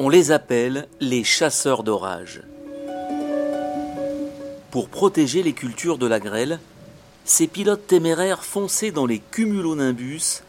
On les appelle les chasseurs d'orage. Pour protéger les cultures de la grêle, ces pilotes téméraires fonçaient dans les cumulonimbus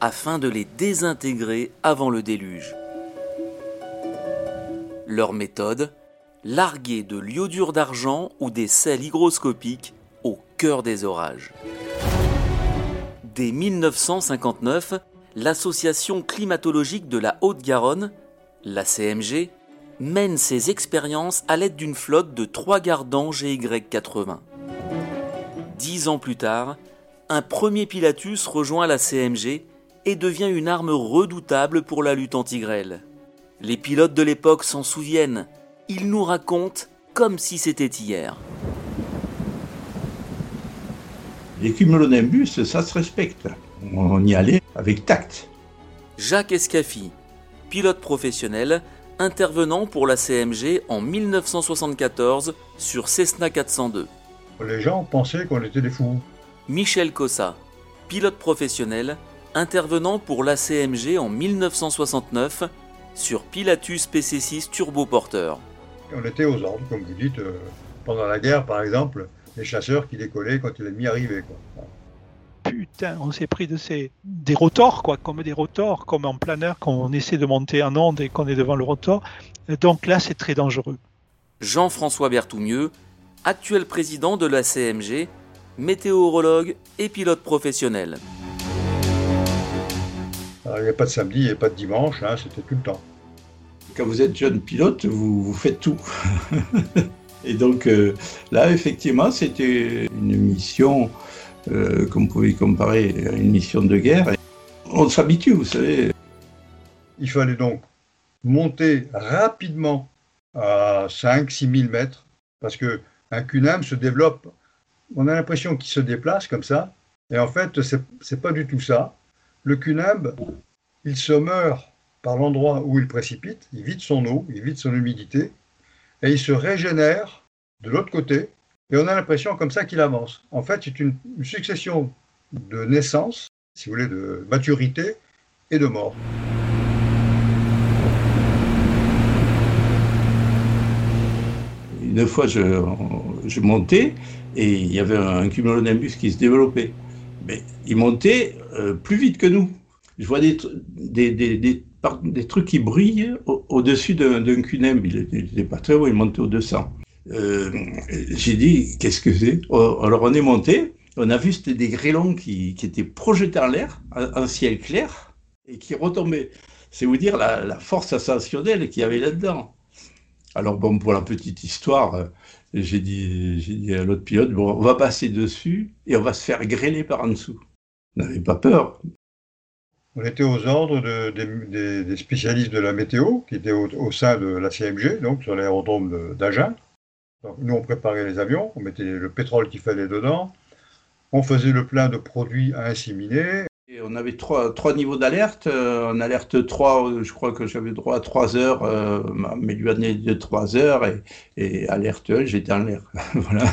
afin de les désintégrer avant le déluge. Leur méthode larguer de l'iodure d'argent ou des sels hygroscopiques au cœur des orages. Dès 1959, l'Association climatologique de la Haute-Garonne la CMG mène ses expériences à l'aide d'une flotte de trois gardants GY80. Dix ans plus tard, un premier Pilatus rejoint la CMG et devient une arme redoutable pour la lutte anti-grêle. Les pilotes de l'époque s'en souviennent, ils nous racontent comme si c'était hier. Les cumulonimbus, ça se respecte. On y allait avec tact. Jacques Escaffi, pilote professionnel, intervenant pour la CMG en 1974 sur Cessna 402. Les gens pensaient qu'on était des fous. Michel Cossa, pilote professionnel, intervenant pour la CMG en 1969 sur Pilatus PC6 turboporteur. On était aux ordres, comme vous dites, euh, pendant la guerre par exemple, les chasseurs qui décollaient quand l'ennemi arrivait. Quoi putain, on s'est pris de ces des rotors, quoi, comme des rotors, comme en planeur, quand on essaie de monter en onde et qu'on est devant le rotor. Donc là, c'est très dangereux. Jean-François Berthoumieux, actuel président de la CMG, météorologue et pilote professionnel. il n'y a pas de samedi, il n'y a pas de dimanche, hein, c'était tout le temps. Quand vous êtes jeune pilote, vous, faites tout. et donc euh, là, effectivement, c'était une mission euh, qu'on pouvait comparer à une mission de guerre. on s'habitue, vous savez. Il fallait donc monter rapidement à 5-6 000 mètres, parce qu'un cunam se développe, on a l'impression qu'il se déplace comme ça, et en fait, ce n'est pas du tout ça. Le cunam, il se meurt par l'endroit où il précipite, il vide son eau, il vide son humidité, et il se régénère de l'autre côté et on a l'impression comme ça qu'il avance. En fait, c'est une, succession de naissances, si vous voulez, de maturité et de mort. Une fois, je, montais et il y avait un cumulonimbus qui se développait. Mais il montait euh, plus vite que nous. Je vois des, trucs qui brillent au-dessus d'un cunam. Il n'était pas très haut, il montait au 200. Euh, j'ai dit, qu'est-ce que c'est? Oh, Alors on est monté, on a vu c'était des grêlons qui, qui, étaient projetés en l'air, un, ciel clair, et qui retombaient. C'est vous dire la, force ascensionnelle qu'il y avait là-dedans. Alors bon, pour la petite histoire, euh, j'ai dit, dit à l'autre pilote, bon, on va passer dessus et on va se faire grêler par en dessous. N'avez pas peur. On était aux ordres de, des, spécialistes de la météo qui étaient au, au sein de la CMG, donc sur l'aérodrome d'Agen nous, on préparait les avions, on mettait le pétrole qu'il fallait dedans, on faisait le plein de produits à inséminer. Et on avait trois, trois niveaux d'alerte. Euh, en alerte 3, je crois que j'avais droit à 3 heures, euh, mais lui année de 3 heures, et, et alerte 1, j'étais en l'air. voilà.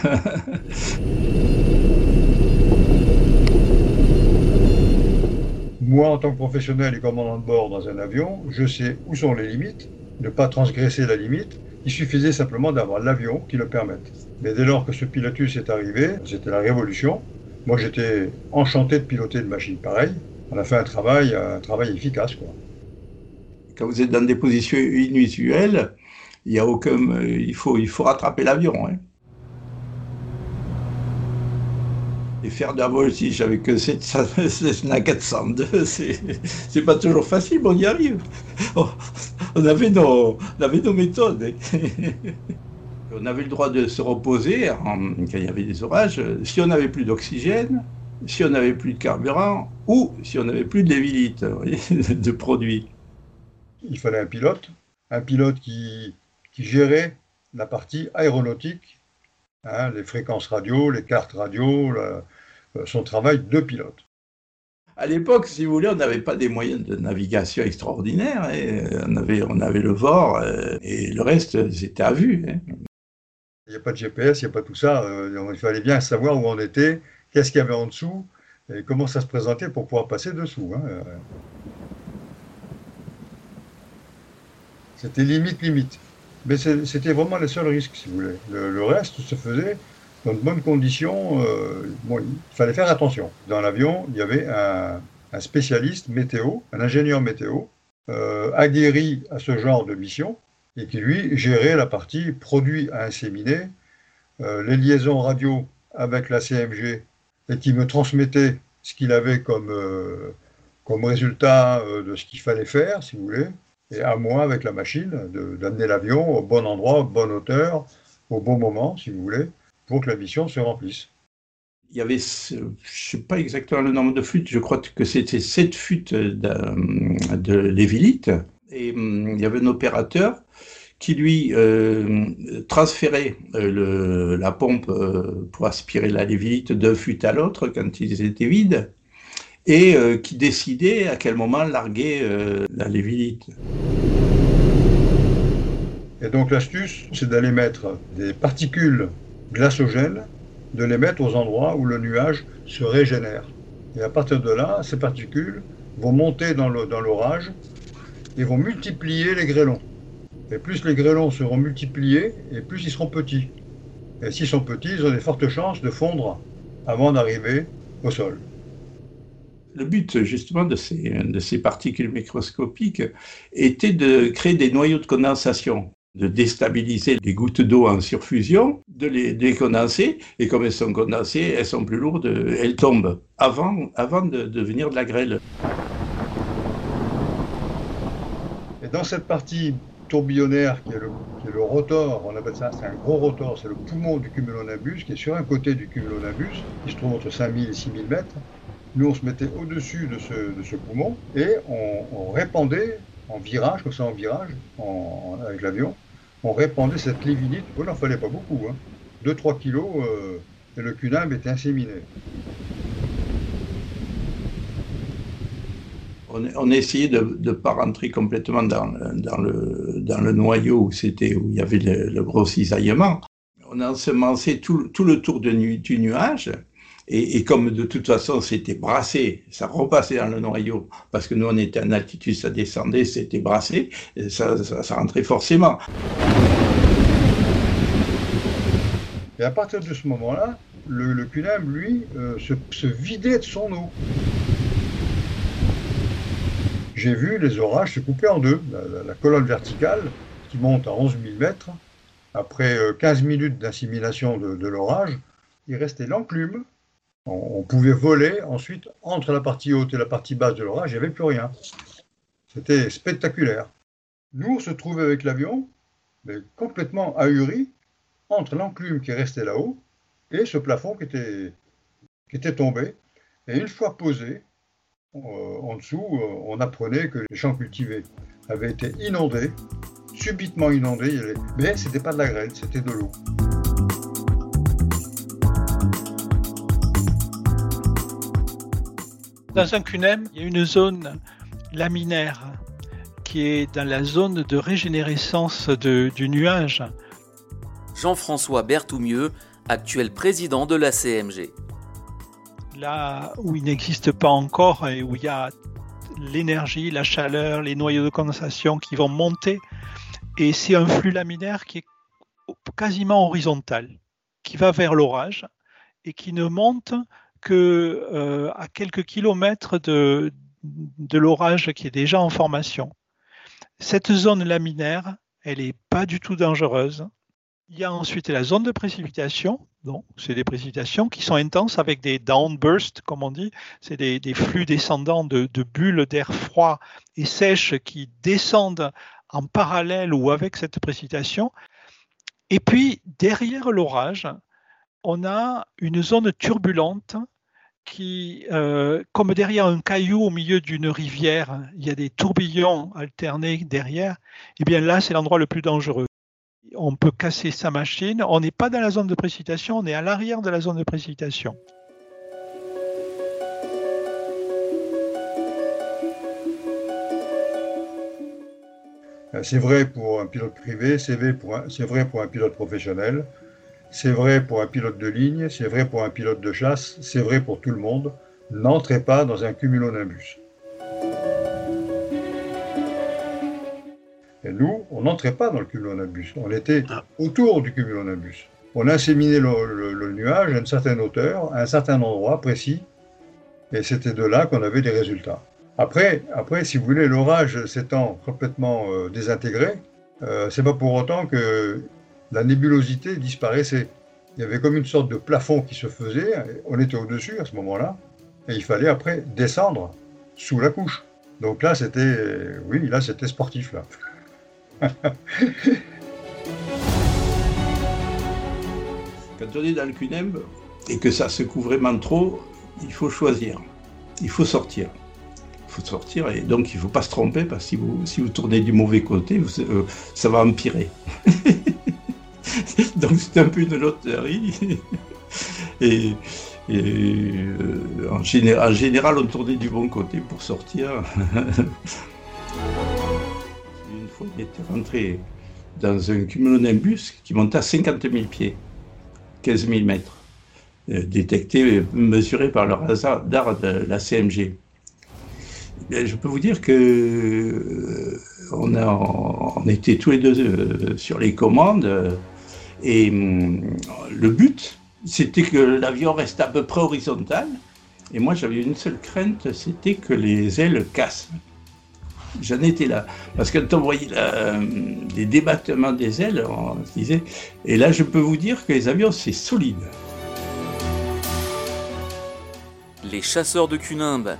Moi, en tant que professionnel et commandant de bord dans un avion, je sais où sont les limites, ne pas transgresser la limite, il suffisait simplement d'avoir l'avion qui le permette. Mais dès lors que ce pilotus est arrivé, c'était la révolution. Moi, j'étais enchanté de piloter une machine pareille. On a fait un travail, un travail efficace. Quand vous êtes dans des positions inusuelles, il, y a aucun, il, faut, il faut rattraper l'avion. Hein. Et faire de la voltige avec cette Cessna 402, c'est pas toujours facile, mais on y arrive. On avait nos, on avait nos méthodes. Hein. on avait le droit de se reposer quand il y avait des orages, si on n'avait plus d'oxygène, si on n'avait plus de carburant, ou si on n'avait plus de lévilite, de produits. Il fallait un pilote, un pilote qui, qui gérait la partie aéronautique, hein, les fréquences radio, les cartes radio, son travail de pilote à l'époque, si vous voulez, on n'avait pas des moyens de navigation extraordinaires. Hein. on, avait, le VOR euh, et le reste, c'était à vue. Hein. Il n'y a pas de GPS, il n'y a pas tout ça. Euh, il fallait bien savoir où on était, qu'est-ce qu'il y avait en dessous et comment ça se présentait pour pouvoir passer dessous. Hein. C'était limite, limite. Mais c'était vraiment les seuls risques, si vous voulez. Le, reste se faisait dans de bonnes conditions. Euh, il fallait faire attention. Dans l'avion, il y avait un, spécialiste météo, un ingénieur météo, euh, aguerri à ce genre de mission, et qui, lui, gérait la partie produits à inséminer, euh, les liaisons radio avec la CMG, et qui me transmettait ce qu'il avait comme, comme résultat de ce qu'il fallait faire, si vous voulez, et à moi, avec la machine, d'amener l'avion au bon endroit, au bonne hauteur, au bon moment, si vous voulez, pour que la mission se remplisse. Il y avait, je ne sais pas exactement le nombre de flûtes, je crois que c'était sept flûtes de, de lévilites. Et hum, il y avait un opérateur qui lui euh, transférait euh, la pompe euh, pour aspirer la lévilite d'un fût à l'autre quand ils étaient vides et euh, qui décidait à quel moment larguer la lévilite. Et donc l'astuce, c'est d'aller mettre des particules de les mettre aux endroits où le nuage se régénère. Et à partir de là, ces particules vont monter dans l'orage et vont multiplier les grêlons. Et plus les grêlons seront multipliés, et plus ils seront petits. Et s'ils sont petits, ils ont des fortes chances de fondre avant d'arriver au sol. Le but justement de ces, de ces particules microscopiques était de créer des noyaux de condensation de déstabiliser les gouttes d'eau en surfusion, de les décondenser, et comme elles sont condensées, elles sont plus lourdes, elles tombent avant, de devenir de la grêle. Et dans cette partie tourbillonnaire qui est le, qui est le rotor, on appelle ça, c'est un gros rotor, c'est le poumon du cumulonimbus qui est sur un côté du cumulonimbus, qui se trouve entre 5000 et 6000 mètres. Nous, on se mettait au-dessus de ce, poumon et on, répandait en virage, comme ça en virage, avec l'avion, on répandait cette lévinite. Il n'en fallait pas beaucoup, 2-3 hein. kilos, euh, et le cunam était inséminé. On, on essayait de ne pas rentrer complètement dans, le, noyau où, c'était, où il y avait le, gros cisaillement. On ensemençait tout, tout le tour du nuage et, comme de toute façon c'était brassé, ça repassait dans le noyau, parce que nous on était en altitude, ça descendait, c'était brassé, ça, rentrait forcément. Et à partir de ce moment-là, le, le lui, euh, se, vidait de son eau. J'ai vu les orages se couper en deux. La, colonne verticale, qui monte à 11 000 mètres, après 15 euh, minutes d'assimilation de l'orage, il restait l'enclume on, pouvait voler ensuite entre la partie haute et la partie basse de l'orage, il n'y avait plus rien. C'était spectaculaire. Nous, on se trouvait avec l'avion, mais complètement ahuri, entre l'enclume qui restait là-haut et ce plafond qui était, tombé. Et une fois posé, euh, en dessous, euh, on apprenait que les champs cultivés avaient été inondés, subitement inondés, mais ce n'était pas de la grêle, c'était de l'eau. Dans un CUNEM, il y a une zone laminaire qui est dans la zone de régénérescence du nuage. Jean-François Berthoumieux, actuel président de la CMG. Là où il n'existe pas encore et où il y a l'énergie, la chaleur, les noyaux de condensation qui vont monter. Et c'est un flux laminaire qui est quasiment horizontal, qui va vers l'orage et qui ne monte que euh, à quelques kilomètres de, l'orage qui est déjà en formation. Cette zone laminaire, elle n'est pas du tout dangereuse. Il y a ensuite la zone de précipitation. Donc, c'est des précipitations qui sont intenses avec des downbursts, comme on dit. C'est des, des, flux descendants de, de bulles d'air froid et sèche qui descendent en parallèle ou avec cette précipitation. Et puis, derrière l'orage, on a une zone turbulente qui, euh, comme derrière un caillou au milieu d'une rivière, il y a des tourbillons alternés derrière, eh bien là, c'est l'endroit le plus dangereux. On peut casser sa machine. On n'est pas dans la zone de précipitation, on est à l'arrière de la zone de précipitation. C'est vrai pour un pilote privé, c'est vrai pour un pilote professionnel. C'est vrai pour un pilote de ligne, c'est vrai pour un pilote de chasse, c'est vrai pour tout le monde. N'entrez pas dans un cumulonimbus. Et nous, on n'entrait pas dans le cumulonimbus. On était autour du cumulonimbus. On inséminait le, le, nuage à une certaine hauteur, à un certain endroit précis, et c'était de là qu'on avait des résultats. Après, après, si vous voulez, l'orage s'étant complètement euh, désintégré, euh, c'est pas pour autant que la nébulosité disparaissait. Il y avait comme une sorte de plafond qui se faisait, on était au-dessus à ce moment-là, et il fallait après descendre sous la couche. Donc là, c'était, oui, là, c'était sportif, là. Quand on est dans le CUNEM et que ça secoue vraiment trop, il faut choisir. Il faut sortir. Il faut sortir et donc il ne faut pas se tromper parce que si vous, si vous tournez du mauvais côté, euh, ça va empirer. donc c'est un peu une loterie. et, euh, en, général, on tournait du bon côté pour sortir. Une fois, il était rentré dans un cumulonimbus qui montait à 50 000 pieds, 15 000 mètres, euh, détecté, mesuré par le radar de la CMG. je peux vous dire que euh, on était tous les deux sur les commandes et hum, le but, c'était que l'avion reste à peu près horizontal. Et moi, j'avais une seule crainte, c'était que les ailes cassent. J'en étais là. Parce que quand on voyait les débattements des ailes, on se disait. Et là, je peux vous dire que les avions, c'est solide. Les chasseurs de Cunimbe,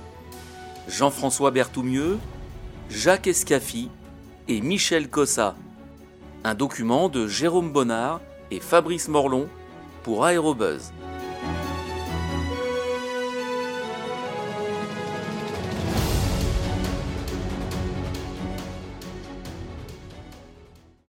Jean-François Berthoumieux, Jacques Escaffi et Michel Cossa. Un document de Jérôme Bonnard et Fabrice Morlon pour Aérobuzz.